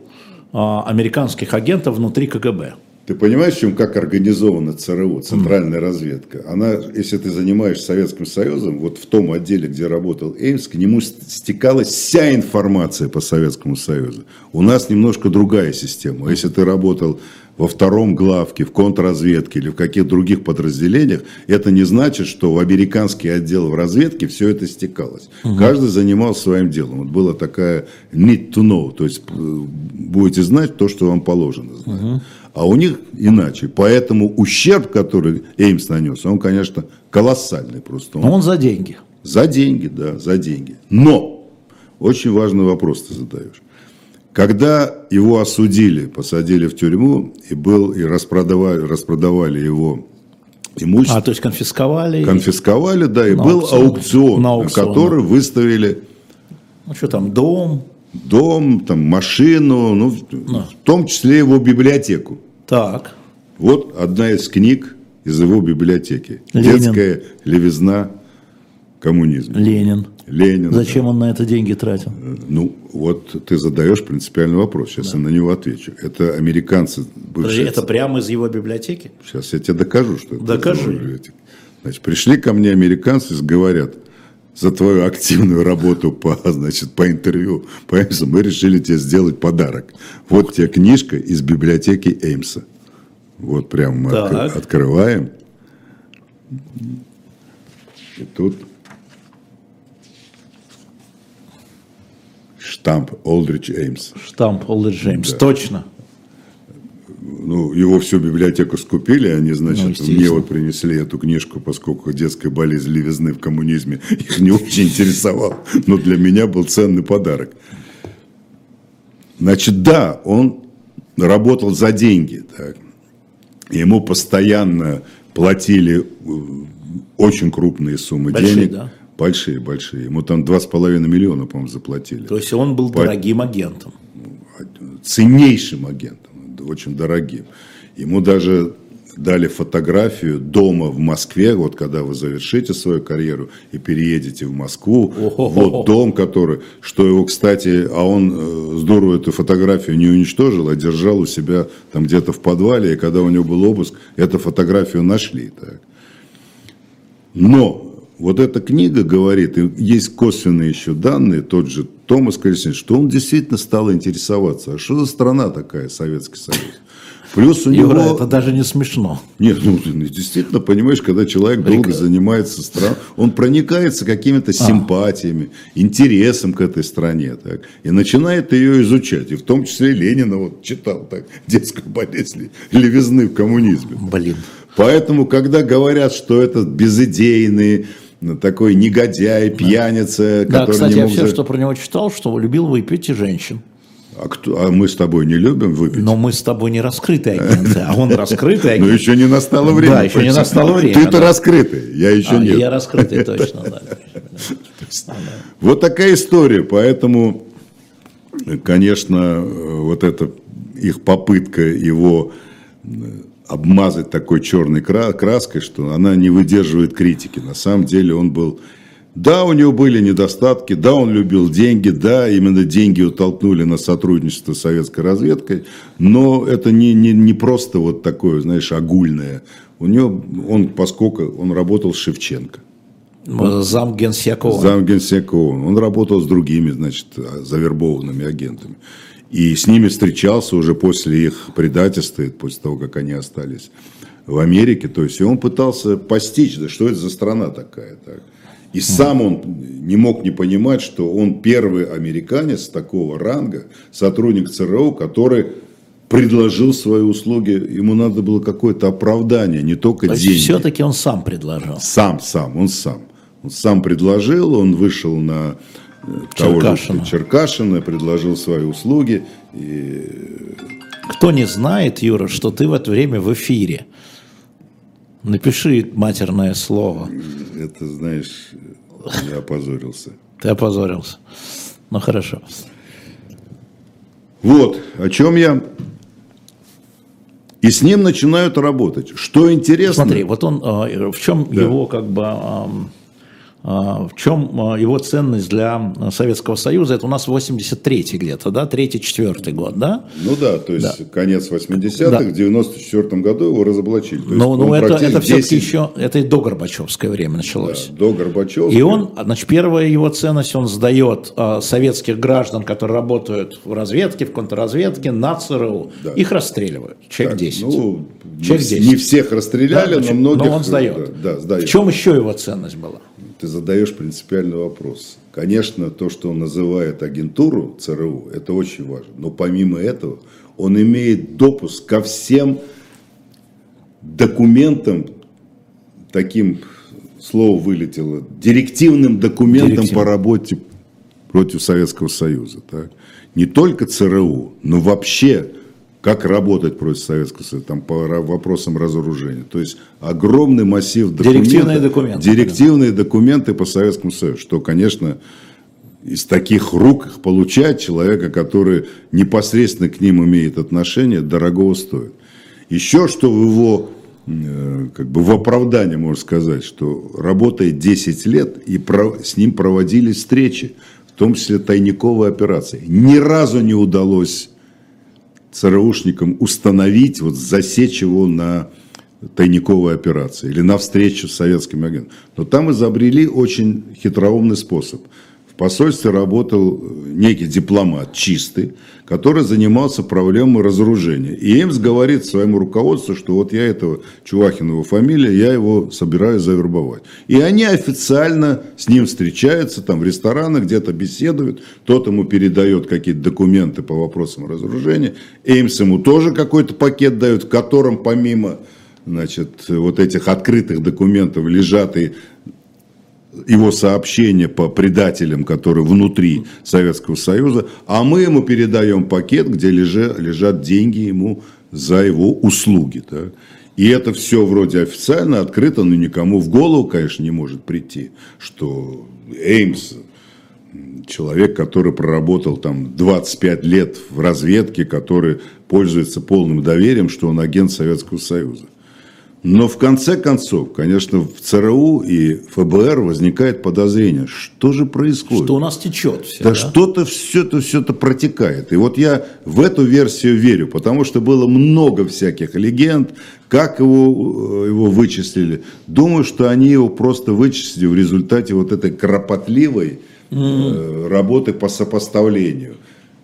а, американских агентов внутри КГБ. Ты понимаешь, чем как организована ЦРУ, центральная mm. разведка? Она, если ты занимаешься Советским Союзом, вот в том отделе, где работал Эймс, к нему стекалась вся информация по Советскому Союзу. У нас немножко другая система. Если ты работал во втором главке, в контрразведке или в каких-то других подразделениях, это не значит, что в американский отдел в разведке все это стекалось. Угу. Каждый занимался своим делом. Вот была такая need to know, то есть э, будете знать то, что вам положено знать. Угу. А у них иначе. Поэтому ущерб, который Эймс нанес, он, конечно, колоссальный просто. Он, Но он за деньги. За деньги, да, за деньги. Но очень важный вопрос ты задаешь. Когда его осудили, посадили в тюрьму и был и распродавали, распродавали его имущество. А, то есть конфисковали? Конфисковали, да, и был аукцион, аукцион, на аукцион, который выставили. Ну что там, дом? Дом, там, машину, ну, да. в том числе его библиотеку. Так. Вот одна из книг из его библиотеки. Ленин. Детская левизна коммунизме? Ленин. Ленин. Зачем да. он на это деньги тратил? Ну, вот ты задаешь принципиальный вопрос. Сейчас да. я на него отвечу. Это американцы. Бывшие... Это прямо из его библиотеки? Сейчас я тебе докажу, что это Докажи. из его библиотеки. Значит, пришли ко мне американцы и говорят, за твою активную работу по, значит, по интервью по Эймсу мы решили тебе сделать подарок. Вот тебе книжка из библиотеки Эймса. Вот прям мы так. открываем. И тут штамп Олдрич Эймс. Штамп Олдрич Эймс, да. точно ну, его всю библиотеку скупили, они, значит, ну, мне вот принесли эту книжку, поскольку детская болезнь левизны в коммунизме [LAUGHS] их не очень интересовала, но для меня был ценный подарок. Значит, да, он работал за деньги, так. ему постоянно платили э, очень крупные суммы большие, денег. Да? Большие, большие. Ему там 2,5 миллиона, по-моему, заплатили. То есть он был По... дорогим агентом. Ценнейшим агентом очень дорогим. Ему даже дали фотографию дома в Москве, вот когда вы завершите свою карьеру и переедете в Москву, О-хо-хо. вот дом, который, что его, кстати, а он э, здорово эту фотографию не уничтожил, а держал у себя там где-то в подвале, и когда у него был обыск, эту фотографию нашли. Так. Но вот эта книга говорит, и есть косвенные еще данные, тот же Томас Колесник, что он действительно стал интересоваться, а что за страна такая, Советский Союз? Плюс у Юра, него... это даже не смешно. Нет, ну действительно, понимаешь, когда человек долго занимается страной, он проникается какими-то а. симпатиями, интересом к этой стране, так, и начинает ее изучать. И в том числе Ленина вот читал так, детскую болезнь левизны в коммунизме. Блин. Поэтому, когда говорят, что это безыдейные, такой негодяй, пьяница. Да, кстати, я все, что про него читал, что любил выпить и женщин. А, кто, а мы с тобой не любим выпить? Но мы с тобой не раскрытые агенты, а он раскрытый агент. [LAUGHS] Но еще не настало время. Да, еще не настало время. Ты-то раскрытый, я еще а, нет. Я раскрытый, [LAUGHS] точно, да. Вот такая история, поэтому, конечно, вот эта их попытка его обмазать такой черной краской, что она не выдерживает критики. На самом деле он был... Да, у него были недостатки, да, он любил деньги, да, именно деньги утолкнули на сотрудничество с советской разведкой, но это не, не, не просто вот такое, знаешь, огульное. У него, он, поскольку он работал с Шевченко. Зам Генсекова. Зам Генсекова. Он работал с другими, значит, завербованными агентами. И с ними встречался уже после их предательства, после того, как они остались в Америке. То есть, и он пытался постичь, да что это за страна такая. Так. И сам он не мог не понимать, что он первый американец такого ранга, сотрудник ЦРУ, который предложил свои услуги, ему надо было какое-то оправдание, не только То деньги. все-таки он сам предложил. Сам, сам, он сам. Он сам предложил, он вышел на Черкашина. того же Черкашина, предложил свои услуги. И... Кто не знает, Юра, что ты в это время в эфире, напиши матерное слово. Это, знаешь, я опозорился. Ты опозорился. Ну, хорошо. Вот, о чем я... И с ним начинают работать. Что интересно... Смотри, вот он, а, в чем да. его как бы в чем а, его ценность для Советского Союза? Это у нас 83-й где-то, да, 3-4 год, да? Ну да, то есть да. конец 80-х, да. в 94 году его разоблачили. Но, но это, это все-таки еще, это и до Горбачевское время началось. Да, до Горбачевского. И он, значит, первая его ценность, он сдает советских граждан, которые работают в разведке, в контрразведке, на ЦРУ. Да. Их расстреливают. Человек так, 10. Ну, Человек 10. Не всех расстреляли, да, но многих... Но он сдает. Да, да, сдает. В чем еще его ценность была? Ты задаешь принципиальный вопрос. Конечно, то, что он называет агентуру ЦРУ, это очень важно. Но помимо этого, он имеет допуск ко всем документам, таким слово вылетело, директивным документам Директив. по работе против Советского Союза. Так? Не только ЦРУ, но вообще как работать против Советского Союза, там, по вопросам разоружения. То есть огромный массив документов. Директивные документы. Директивные документы по Советскому Союзу, что, конечно, из таких рук их получать человека, который непосредственно к ним имеет отношение, дорогого стоит. Еще что в его э, как бы в оправдание, можно сказать, что работает 10 лет, и с ним проводились встречи, в том числе тайниковые операции. Ни разу не удалось ЦРУшникам установить, вот засечь его на тайниковой операции или на встречу с советским агентом. Но там изобрели очень хитроумный способ – посольстве работал некий дипломат чистый, который занимался проблемой разоружения. И Эмс говорит своему руководству, что вот я этого, Чувахин его фамилия, я его собираюсь завербовать. И они официально с ним встречаются, там в ресторанах где-то беседуют, тот ему передает какие-то документы по вопросам разоружения, Эймс ему тоже какой-то пакет дают, в котором помимо значит, вот этих открытых документов лежат и его сообщения по предателям, которые внутри Советского Союза, а мы ему передаем пакет, где лежат, лежат деньги ему за его услуги. Да? И это все вроде официально открыто, но никому в голову, конечно, не может прийти, что Эймс, человек, который проработал там 25 лет в разведке, который пользуется полным доверием, что он агент Советского Союза. Но в конце концов, конечно, в ЦРУ и ФБР возникает подозрение, что же происходит. Что у нас течет все. Да, да? что-то все это все это протекает. И вот я в эту версию верю, потому что было много всяких легенд, как его, его вычислили. Думаю, что они его просто вычислили в результате вот этой кропотливой mm. работы по сопоставлению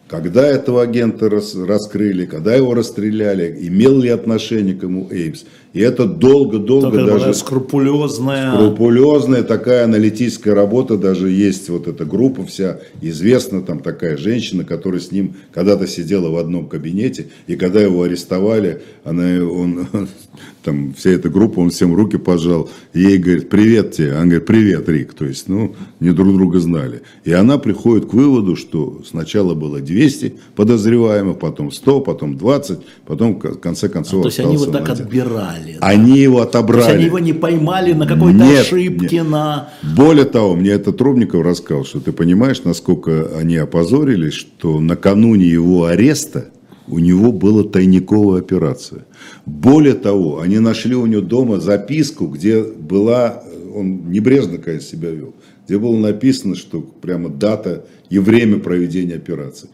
когда этого агента рас, раскрыли, когда его расстреляли, имел ли отношение к ему Эймс. И это долго-долго даже... Скрупулезная... Скрупулезная такая аналитическая работа, даже есть вот эта группа вся, известна там такая женщина, которая с ним когда-то сидела в одном кабинете, и когда его арестовали, она, он, [LAUGHS] там вся эта группа, он всем руки пожал, ей говорит, привет тебе, она говорит, привет, Рик, то есть, ну, не друг друга знали. И она приходит к выводу, что сначала было 200 подозреваемых, потом 100, потом 20, потом в конце концов а, То есть они вот так один. отбирали? Да? Они его отобрали. То есть они его не поймали на какой-то нет, ошибке, нет. на... Более того, мне это Трубников рассказал, что ты понимаешь, насколько они опозорились, что накануне его ареста у него была тайниковая операция. Более того, они нашли у него дома записку, где была, он небрежно, конечно, себя вел, где было написано, что прямо дата и время проведения операции.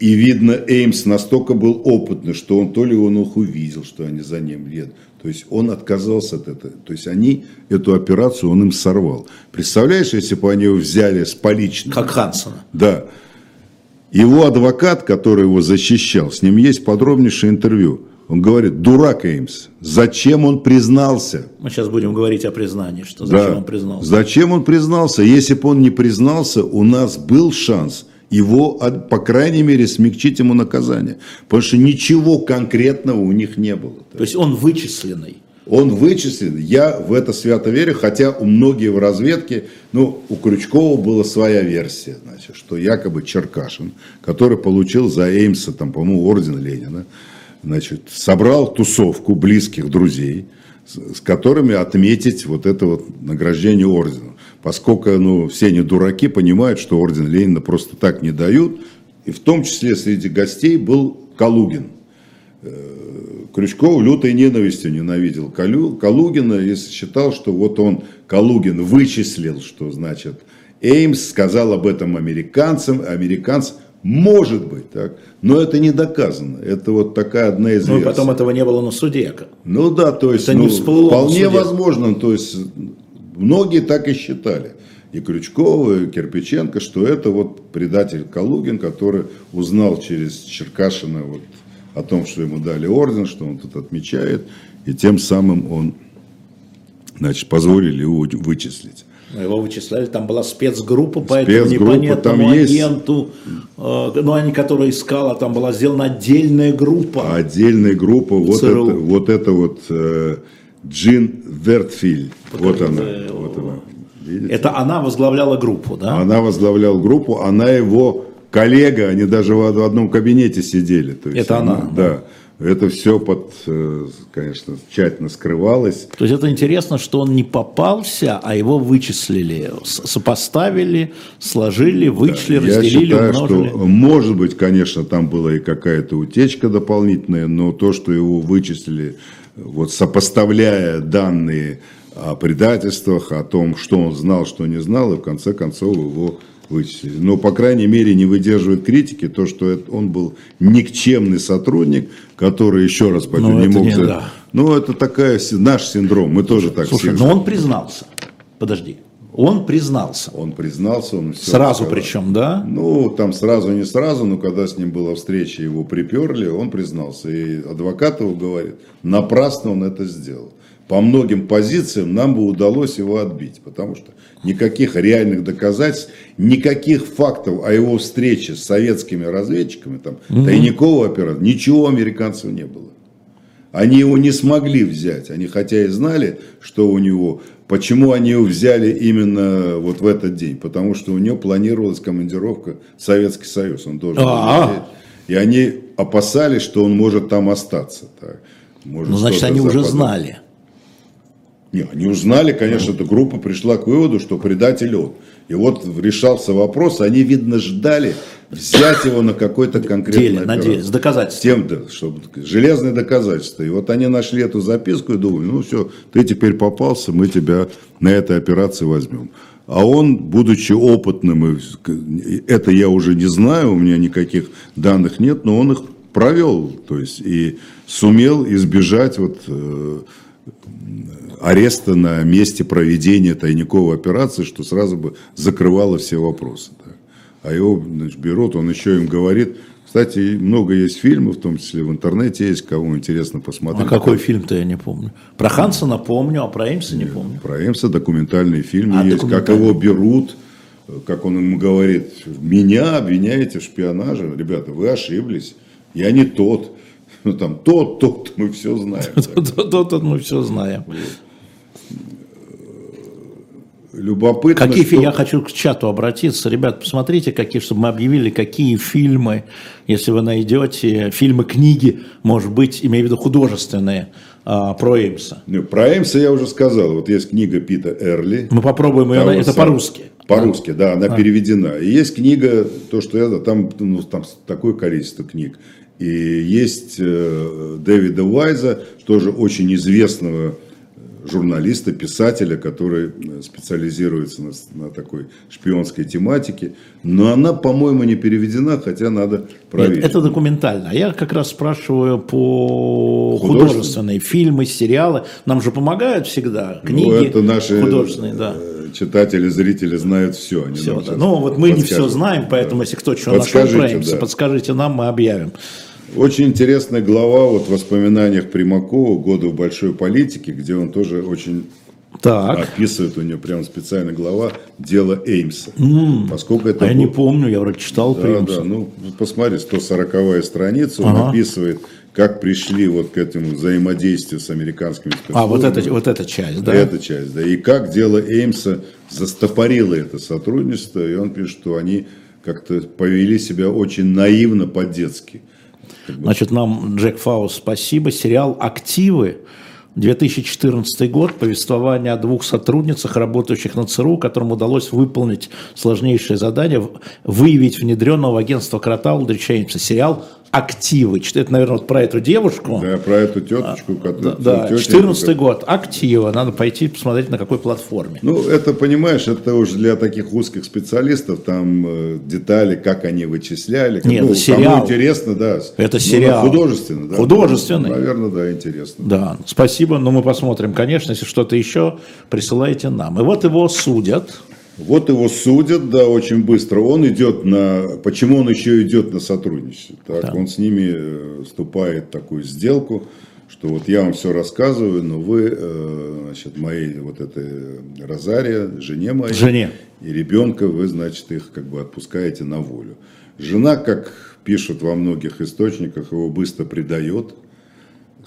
И видно, Эймс настолько был опытный, что он то ли он их увидел, что они за ним едут, то есть он отказался от этого. То есть они эту операцию, он им сорвал. Представляешь, если бы они его взяли с поличным. Как Хансона. Да. Его адвокат, который его защищал, с ним есть подробнейшее интервью. Он говорит, дурак Эймс, зачем он признался? Мы сейчас будем говорить о признании, что зачем да. он признался. Зачем он признался? Если бы он не признался, у нас был шанс – его, по крайней мере, смягчить ему наказание. Потому что ничего конкретного у них не было. То есть он вычисленный. Он вычислен. Я в это свято верю, хотя у многих в разведке, ну, у Крючкова была своя версия, значит, что якобы Черкашин, который получил за Эймса, там, по-моему, орден Ленина, значит, собрал тусовку близких друзей, с, которыми отметить вот это вот награждение ордена поскольку ну, все не дураки, понимают, что орден Ленина просто так не дают. И в том числе среди гостей был Калугин. Крючков лютой ненавистью ненавидел Калугина и считал, что вот он, Калугин, вычислил, что значит Эймс, сказал об этом американцам, американцы, может быть, так, но это не доказано. Это вот такая одна из Ну, потом этого не было на суде. Ну да, то есть, это ну, вполне возможно, то есть Многие так и считали. И Крючкова, и Кирпиченко, что это вот предатель Калугин, который узнал через Черкашина вот о том, что ему дали орден, что он тут отмечает, и тем самым он, значит, позволили его вычислить. Его вычисляли, там была спецгруппа по этому непонятному там есть... агенту, э, ну, они, который искал, а там была сделана отдельная группа. Отдельная группа, вот это, вот это вот э, Джин Вертфиль. Вот она. Вот она. Видите? Это она возглавляла группу, да? Она возглавляла группу, она его коллега, они даже в одном кабинете сидели. То есть это она? Да. Это все под, э, конечно, тщательно скрывалось. То есть это интересно, что он не попался, а его вычислили, сопоставили, сложили, вычли, да, разделили, Я считаю, умножили. что, может быть, конечно, там была и какая-то утечка дополнительная, но то, что его вычислили вот сопоставляя данные о предательствах, о том, что он знал, что не знал, и в конце концов его вычислили. Но, по крайней мере, не выдерживает критики то, что он был никчемный сотрудник, который, еще раз пойду, ну, не мог... Не, да. Ну, это такая, наш синдром, мы тоже так Слушай, но он признался. Подожди. Он признался. Он признался, он все Сразу сказал. причем, да? Ну, там сразу, не сразу, но когда с ним была встреча, его приперли, он признался. И адвокат его говорит, напрасно он это сделал. По многим позициям нам бы удалось его отбить, потому что никаких реальных доказательств, никаких фактов о его встрече с советскими разведчиками, там, угу. тайникового оператора, ничего американцев не было. Они его не смогли взять. Они хотя и знали, что у него Почему они его взяли именно вот в этот день? Потому что у него планировалась командировка в Советский Союз. Он должен был И они опасались, что он может там остаться. Так. Может, ну, значит, они западать. уже знали. Не, они узнали, конечно, эта группа пришла к выводу, что предатель он. И вот решался вопрос, они, видно, ждали взять его на какой-то конкретный Деле, надеюсь, с доказательством. Тем, да, чтобы железные доказательства. И вот они нашли эту записку и думали, ну все, ты теперь попался, мы тебя на этой операции возьмем. А он, будучи опытным, это я уже не знаю, у меня никаких данных нет, но он их провел, то есть и сумел избежать вот э, ареста на месте проведения тайниковой операции, что сразу бы закрывало все вопросы. Так. А его значит, берут, он еще им говорит, кстати, много есть фильмов, в том числе в интернете есть, кому интересно посмотреть. А какой фильм-то я не помню? Про Хансона помню, а про Эмса не помню. Про Эмса документальный фильм а, есть, как его берут, как он ему говорит, меня обвиняете в шпионаже, ребята, вы ошиблись, я не тот. Ну там тот, тот, мы все знаем. [LAUGHS] Тот, тот, мы все знаем любопытно. Какие что... Я хочу к чату обратиться. Ребят, посмотрите, какие, чтобы мы объявили, какие фильмы, если вы найдете, фильмы, книги, может быть, имею в виду художественные, а, про Эймса. Про Эймса я уже сказал. Вот есть книга Пита Эрли. Мы попробуем ее, это по-русски. По-русски, да, она а. переведена. И есть книга, то, что я, там, ну, там такое количество книг. И есть э, Дэвида Уайза, тоже очень известного журналиста, писателя, который э, специализируется на, на такой шпионской тематике. Но она, по-моему, не переведена, хотя надо проверить. Нет, это документально. А я как раз спрашиваю по художественные фильмы, сериалы. Нам же помогают всегда ну, книги ну, это наши художественные. Да. Э, читатели, зрители знают все. Они все да. Ну вот мы не все знаем, поэтому да. если кто что нашел да. подскажите нам, мы объявим. Очень интересная глава вот в воспоминаниях Примакова «Годы в большой политике», где он тоже очень так. описывает, у него прям специальная глава «Дело Эймса». Mm. Поскольку это а был... я не помню, я вроде читал да, Да, ну посмотри, 140-я страница, он ага. описывает, как пришли вот к этому взаимодействию с американскими спецслужбами. А, вот эта, вот эта часть, да? Эта часть, да. И как дело Эймса застопорило это сотрудничество, и он пишет, что они как-то повели себя очень наивно, по-детски. Значит, нам Джек Фаус спасибо. Сериал «Активы» 2014 год, повествование о двух сотрудницах, работающих на ЦРУ, которым удалось выполнить сложнейшее задание, выявить внедренного агентства Крота Улдрича Сериал активы. Это, наверное, вот про эту девушку. Да, про эту теточку. Которая, да, 14 год. Активы. Надо пойти посмотреть, на какой платформе. Ну, это, понимаешь, это уже для таких узких специалистов, там э, детали, как они вычисляли. Нет, ну, сериал. Кому интересно, да. Это ну, сериал. Художественный, да. Художественный. Наверное, да, интересно. Да, спасибо. Но мы посмотрим, конечно, если что-то еще, присылайте нам. И вот его судят. Вот его судят, да, очень быстро. Он идет на... Почему он еще идет на сотрудничество? Так, да. Он с ними э, вступает в такую сделку, что вот я вам все рассказываю, но вы, э, значит, моей вот этой Розария, жене моей жене. и ребенка, вы, значит, их как бы отпускаете на волю. Жена, как пишут во многих источниках, его быстро предает,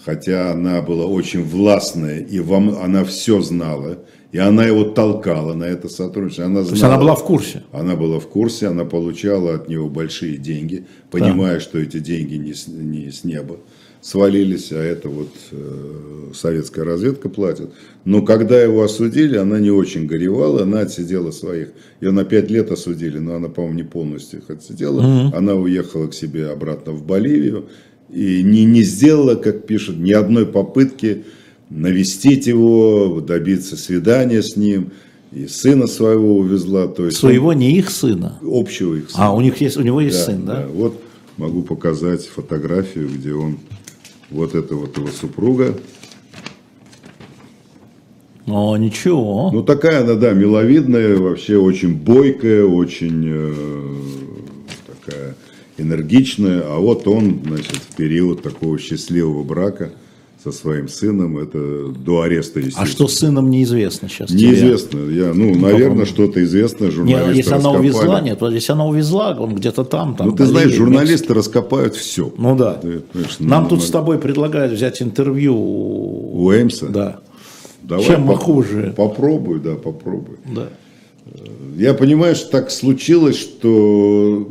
хотя она была очень властная, и вам, она все знала, и она его толкала на это сотрудничество. Она знала, То есть она была в курсе? Она была в курсе, она получала от него большие деньги, понимая, да. что эти деньги не с, не с неба свалились, а это вот э, советская разведка платит. Но когда его осудили, она не очень горевала, она отсидела своих. Ее на пять лет осудили, но она, по-моему, не полностью их отсидела. Угу. Она уехала к себе обратно в Боливию и не, не сделала, как пишут, ни одной попытки навестить его, добиться свидания с ним, и сына своего увезла. То есть Своего, не их сына? Общего их сына. А, у, них есть, у него есть Да, сын, да? да. Вот могу показать фотографию, где он, вот это вот его супруга. О, ничего. Ну, такая она, да, миловидная, вообще очень бойкая, очень э, энергичная. А вот он, значит, в период такого счастливого брака со своим сыном, это до ареста, а естественно. что с сыном неизвестно сейчас? тебе? Неизвестно. Я, ну, наверное, что-то известно, журналисты если она раскопали. увезла, нет, если она увезла, он где-то там. там Ну, ты знаешь, журналисты раскопают все. Ну да. Ты, понимаешь, Нам ну, тут ну, с тобой предлагают взять интервью. у- У Эймса? Да. Давай Чем мы поп- хуже? Попробуй, да, попробуй. да. Я понимаю, что так случилось, что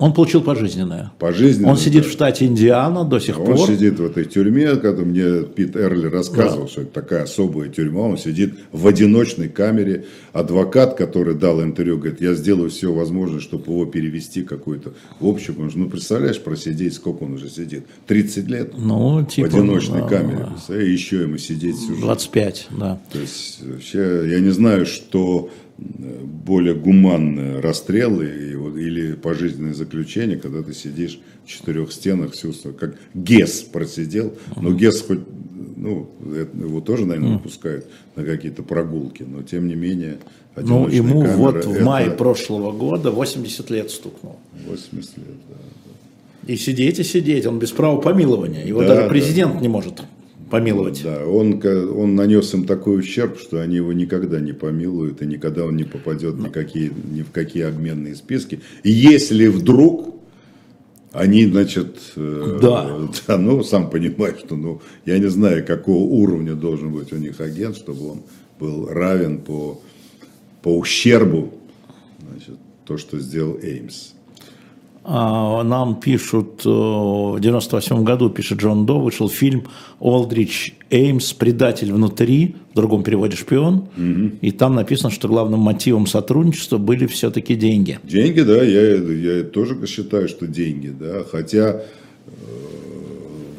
Он получил пожизненное. пожизненно... Он сидит да, в штате Индиана до сих Он пор. сидит в этой тюрьме, когда мне Пит Эрли рассказывал, что это такая особая тюрьма, он сидит в одиночной камере. Адвокат, который дал интервью, говорит, я сделаю все возможное, чтобы его перевести какой-то в общем. Он же, ну, представляешь, просидеть, сколько он уже сидит? 30 лет Ну, типа... в одиночной да, камере. Представляешь, И еще ему сидеть всю жизнь. 25, да. То есть вообще я не знаю, что более гуманное расстрел и, вот- или пожизненное заключение, когда ты сидишь в четырех стенах всю как Гес просидел, но Гес хоть, ну, его тоже, наверное, выпускают на какие-то прогулки, но тем не менее Ну, ему камера вот в это мае прошлого года 80 лет стукнул. 80 лет, да. И сидеть, и сидеть. Он без права помилования. Его Да, даже да. президент не может помиловать. Да, он, он нанес им такой ущерб, что они его никогда не помилуют, и никогда он не попадет ни, какие, ни в какие обменные списки. И если вдруг они, значит, э, Да. да, ну, сам понимаешь, что, ну, я не знаю, какого уровня должен быть у них агент, чтобы он был равен по, по ущербу, значит, то, что сделал Эймс. А, Нам пишут, в 98 году, пишет Джон До, вышел фильм «Олдрич Эймс. Предатель внутри», в другом переводе «Шпион», и там написано, что главным мотивом сотрудничества были все-таки деньги. Деньги, да, я, я тоже считаю, что деньги, да, хотя э,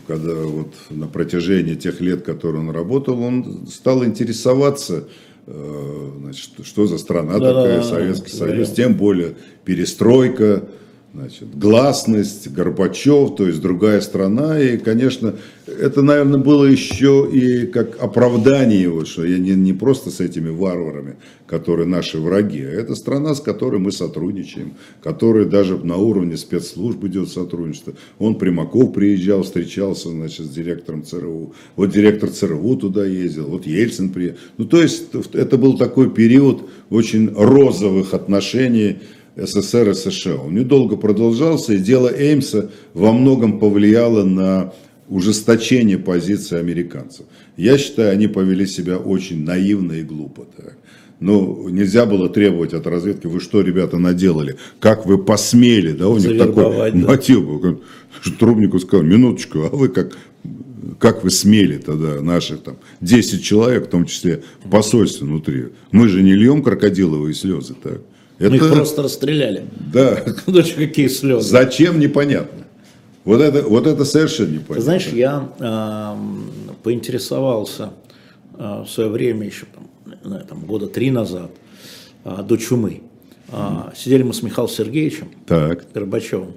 когда вот на протяжении тех лет, которые он работал, он стал интересоваться, э, значит, что- за страна Да, такая, да, Советский да, Союз, да. тем более перестройка, значит, гласность, Горбачев, то есть другая страна, и, конечно, это, наверное, было еще и как оправдание его, что я не, не просто с этими варварами, которые наши враги, а это страна, с которой мы сотрудничаем, которая даже на уровне спецслужб идет сотрудничество. Он Примаков приезжал, встречался, значит, с директором ЦРУ, вот директор ЦРУ туда ездил, вот Ельцин приехал. Ну, то есть, это был такой период очень розовых отношений СССР и США. Он недолго продолжался, и дело Эймса во многом повлияло на ужесточение позиции американцев. Я считаю, они повели себя очень наивно и глупо. Так. Ну, нельзя было требовать от разведки, вы что, ребята, наделали? Как вы посмели? Да, у них такой да. мотив был. Трубнику сказал, минуточку, а вы как, как вы смели тогда наших там 10 человек, в том числе в посольстве внутри? Мы же не льем крокодиловые слезы, так? Мы их просто расстреляли. Да, [LAUGHS] Ну, что, какие слезы. зачем, непонятно. Вот это, вот это совершенно непонятно. Ты знаешь, я эм, поинтересовался э, в свое время, еще там, там, года три назад, э, до чумы. Э, Сидели мы с Михаилом Сергеевичем Так, Горбачевым.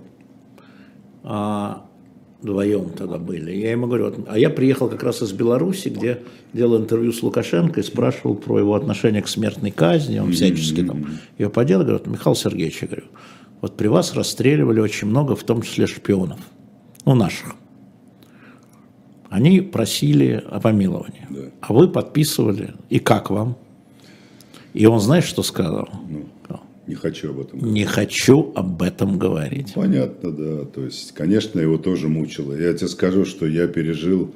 А, вдвоем тогда были. Я ему говорю, вот, а я приехал как раз из Беларуси, где делал интервью с Лукашенко и спрашивал про его отношение к смертной казни, он всячески там ее поделал. Говорю, Михаил Сергеевич, я говорю, вот при вас расстреливали очень много, в том числе шпионов, ну наших. Они просили о помиловании, Да. а вы подписывали, и как вам? И он, знаешь, что сказал? Не хочу об этом говорить. Не хочу об этом говорить. Понятно, да. То есть, конечно, его тоже мучило. Я тебе скажу, что я пережил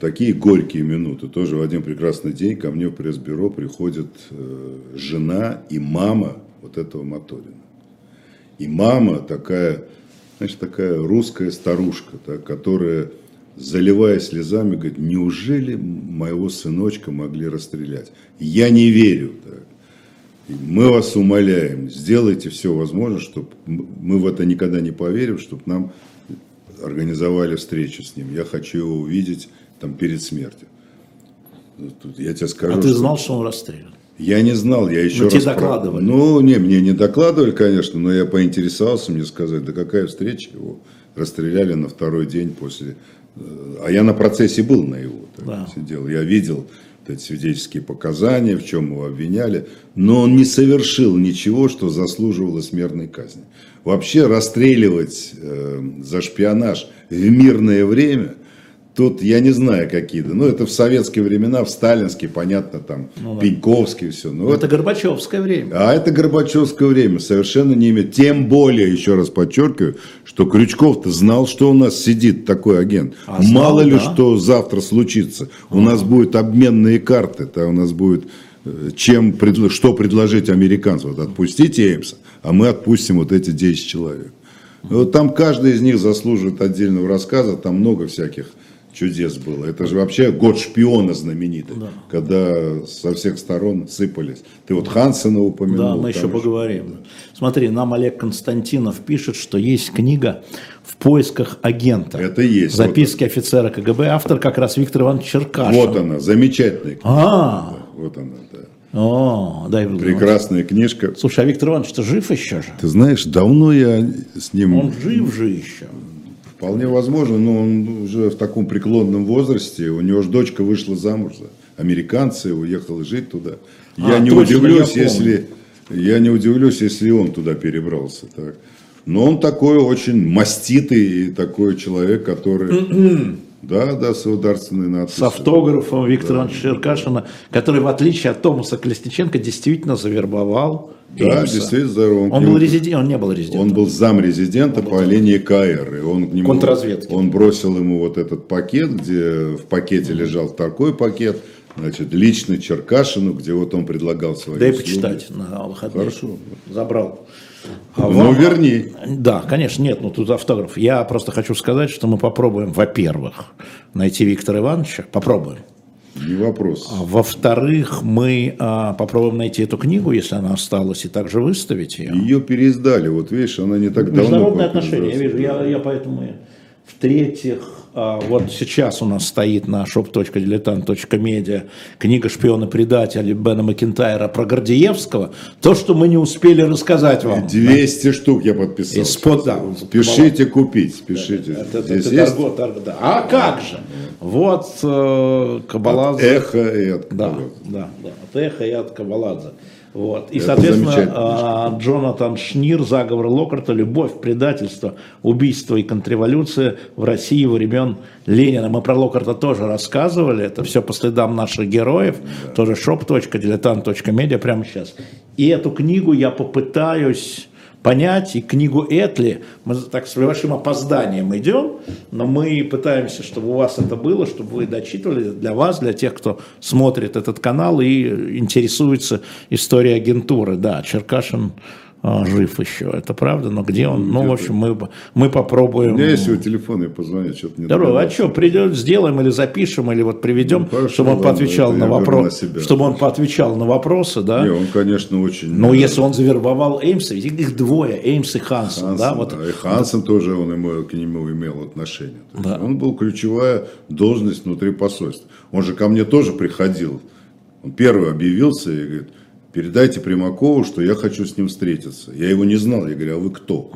такие горькие минуты. Тоже в один прекрасный день ко мне в пресс-бюро приходит э, жена и мама вот этого Моторина. И мама такая, знаешь, такая русская старушка, так, которая, заливая слезами, говорит, неужели моего сыночка могли расстрелять? Я не верю. Так. Мы вас умоляем, сделайте все возможное, чтобы мы в это никогда не поверим, чтобы нам организовали встречу с ним. Я хочу его увидеть там перед смертью. Ну, Тут я тебе скажу. А ты что- знал, что он расстрелян? Я не знал, я еще Но раз... тебе докладывали? Ну, не, мне не докладывали, конечно, но я поинтересовался, мне сказали, да какая встреча, его расстреляли на второй день после... э, А я на процессе был на его, так, Да. сидел, я видел эти свидетельские показания, в чем его обвиняли, но он не совершил ничего, что заслуживало смертной казни. Вообще расстреливать э, за шпионаж в мирное время, тут я не знаю какие, да, ну это в советские времена, в сталинские, понятно, там, Пеньковский, все, ну Это Горбачевское время. а это Горбачевское время, совершенно не имеет. Тем более, еще раз подчеркиваю, что Крючков-то знал, что у нас сидит такой агент. А, знал, Мало ли, да. что завтра случится. У нас будут обменные карты, то у нас будет э, чем, что предложить американцам. Вот отпустите Эймса, а мы отпустим вот эти 10 человек. Вот там каждый из них заслуживает отдельного рассказа, там много всяких чудес было. Это же вообще год шпиона знаменитый, когда со всех сторон сыпались. Ты вот Хансена упомянул. Да, мы еще поговорим. Смотри, нам Олег Константинов пишет, что есть книга «В поисках агента». Это есть. Записки офицера КГБ. Автор как раз Виктор Иванович Черкашин. Вот она, замечательная книга. А, Вот она, да. о, дай Владимир. Прекрасная книжка. Слушай, а Виктор Иванович-то жив еще же? Ты знаешь, давно я с ним... Он жив же еще. Вполне возможно, но он уже в таком преклонном возрасте. У него же дочка вышла замуж за американца и уехала жить туда. А, я не точно, удивлюсь, я если я не удивлюсь, если он туда перебрался. Так. Но он такой очень маститый и такой человек, который... [CLEARS THROAT] Да, да, с ударственной надписью. С автографом Виктора Ивановича Черкашина, который, в отличие от Томаса Колесниченко, действительно завербовал Да, Эймса. действительно здорово. Он был резидент, он не был резидентом. Он был зам резидента по линии КР. И он к нему, Контрразведки. Он бросил ему вот этот пакет, где в пакете лежал такой пакет, значит, лично Черкашину, где вот он предлагал свои Дай услуги. почитать на выходные. Хорошо. Забрал. А Ну, верни. Да, конечно, нет, ну тут автограф. Я просто хочу сказать, что мы попробуем, во-первых, найти Виктора Ивановича, попробуем. Не вопрос. А Во-вторых, мы а, попробуем найти эту книгу, если она осталась, и также выставить ее. Ее переиздали, вот видишь, она не так давно. Международные отношения, я вижу, я, я поэтому... В-третьих, а, вот сейчас у нас стоит на shop.diletant.media книга «Шпиона-предателя» Бена Макентайра про Гордеевского. То, что мы не успели рассказать вам. 200 штук я подписал. Из-под, да, Спешите купить, спешите. Это, Здесь это торго- торго- да. А как же? Вот э, Кабаладзе. эхо и от Да, кого-то. да, да. От Эхо и от Кабаладзе. Вот. И, Это соответственно, а, Джонатан Шнир, заговор Локарта, любовь, предательство, убийство и контрреволюция в России времен Ленина. Мы про Локарта тоже рассказывали. Это все по следам наших героев. Тоже shop.diletant.media прямо сейчас. И эту книгу я попытаюсь понять, и книгу Этли, мы так с большим опозданием идем, но мы пытаемся, чтобы у вас это было, чтобы вы дочитывали для вас, для тех, кто смотрит этот канал и интересуется историей агентуры. Да, Черкашин жив еще, это правда, но где он? Ну, в общем, мы, мы попробуем. У меня есть его телефон, я позвоню, что-то не Здорово, а что, придет, сделаем или запишем, или вот приведем, Ну, хорошо, чтобы он ладно, поотвечал на я беру вопрос, на себя. чтобы он поотвечал на вопросы, да? Не, он, конечно, очень... Но если он завербовал Эймса, ведь их двое, Эймс и Хансен, Хансен, да, вот, и Хансен тоже он ему, к нему имел отношение. Да. Он был ключевая должность внутри посольства. Он же ко мне тоже приходил. Он первый объявился и говорит, передайте Примакову, что я хочу с ним встретиться. Я его не знал. Я говорю, а вы кто?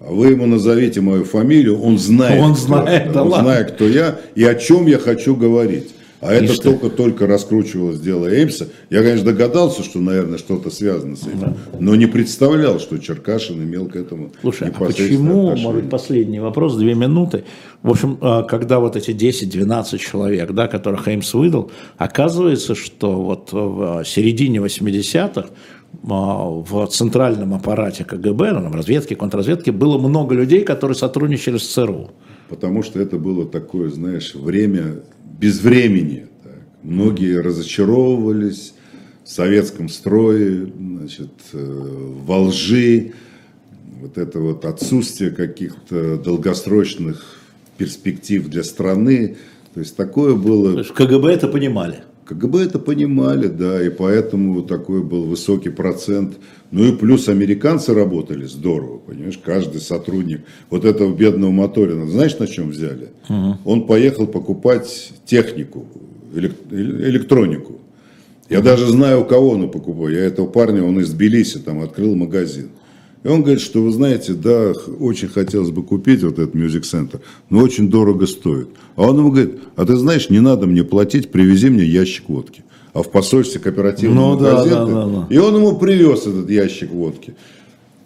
А вы ему назовите мою фамилию, он знает. Он кто знает, да он ладно. знает, кто я и о чем я хочу говорить. А это Ишь ты. только-только раскручивалось дело Эймса. Я, конечно, догадался, что, наверное, что-то связано с этим, но не представлял, что Черкашин имел к этому Слушай, а почему, отношение. может последний вопрос, две минуты. В общем, а, когда вот эти 10-12 человек, да, которых Эймс выдал, оказывается, что вот в середине 80-х а, в центральном аппарате КГБ, ну, там, разведки, контрразведки, было много людей, которые сотрудничали с ЦРУ. Потому что это было такое, знаешь, время без времени. Так. Многие разочаровывались в советском строе, значит, э, во лжи, вот это вот отсутствие каких-то долгосрочных перспектив для страны. То есть такое было в КГБ это понимали. КГБ это понимали, да, и поэтому такой был высокий процент. Ну и плюс американцы работали здорово, понимаешь, каждый сотрудник вот этого бедного Моторина, знаешь, на чем взяли? Угу. Он поехал покупать технику, электронику. Я даже знаю, у кого он покупал. Я этого парня, он из Тбилиси там открыл магазин. И он говорит, что вы знаете, да, очень хотелось бы купить вот этот Music Center, но очень дорого стоит. А он ему говорит, а ты знаешь, не надо мне платить, привези мне ящик водки. А в посольстве кооперативного ну, магазина. Да, да, да, да. И он ему привез этот ящик водки.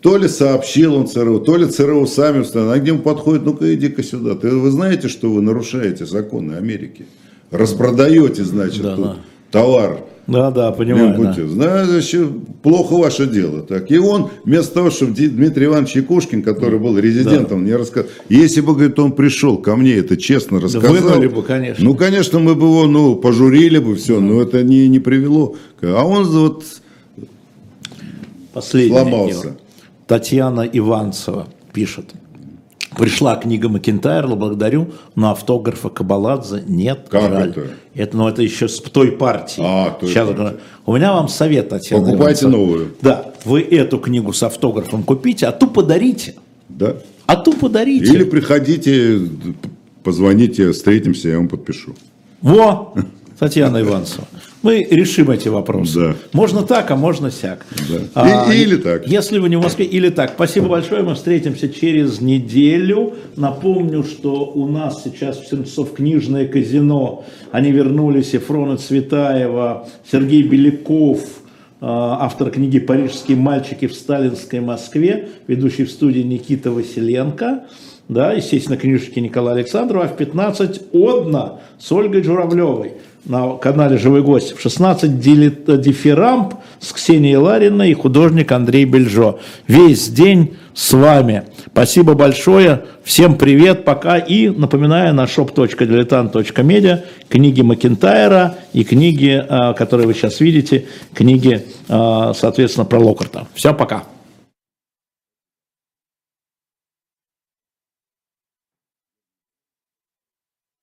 То ли сообщил он ЦРУ, то ли ЦРУ сами установили. А где ему подходит, ну-ка иди-ка сюда. Ты, вы знаете, что вы нарушаете законы Америки? Распродаете, значит, да, тут да. товар да, да, понимаю. Да. Знаешь, плохо ваше дело. Так. И он, вместо того, чтобы Дмитрий Иванович Якушкин, который был резидентом, да. мне рассказал, если бы, говорит, он пришел ко мне, это честно рассказал. Вынули бы, конечно. Ну, конечно, мы бы его, ну, пожурили бы, все, но это не, не привело. А он вот Последний сломался. Татьяна Иванцева пишет. Пришла книга Макентайрла, благодарю, но автографа Кабаладзе нет. Как жаль. это? Это, ну, это еще с той партии. А, той Сейчас, партии. У меня вам совет, Татьяна Покупайте Иванцева. новую. Да, вы эту книгу с автографом купите, а ту подарите. Да. А ту подарите. Или приходите, позвоните, встретимся, я вам подпишу. Во! Татьяна Иванцева. Мы решим эти вопросы. Да. Можно так, а можно сяк. Да. А, или так. Если вы не в Москве, или так. Спасибо большое. Мы встретимся через неделю. Напомню, что у нас сейчас в Сенцов книжное казино. Они вернулись. Ефрона Цветаева, Сергей Беляков, а, автор книги «Парижские мальчики в сталинской Москве», ведущий в студии Никита Василенко да, естественно, книжечки Николая Александрова, а в 15 «Одна» с Ольгой Журавлевой на канале «Живой гость». В 16 «Дифирамп» с Ксенией Лариной и художник Андрей Бельжо. Весь день с вами. Спасибо большое. Всем привет, пока. И напоминаю на shop.diletant.media книги Макентайра и книги, а, которые вы сейчас видите, книги, а, соответственно, про Локарта. Все, пока.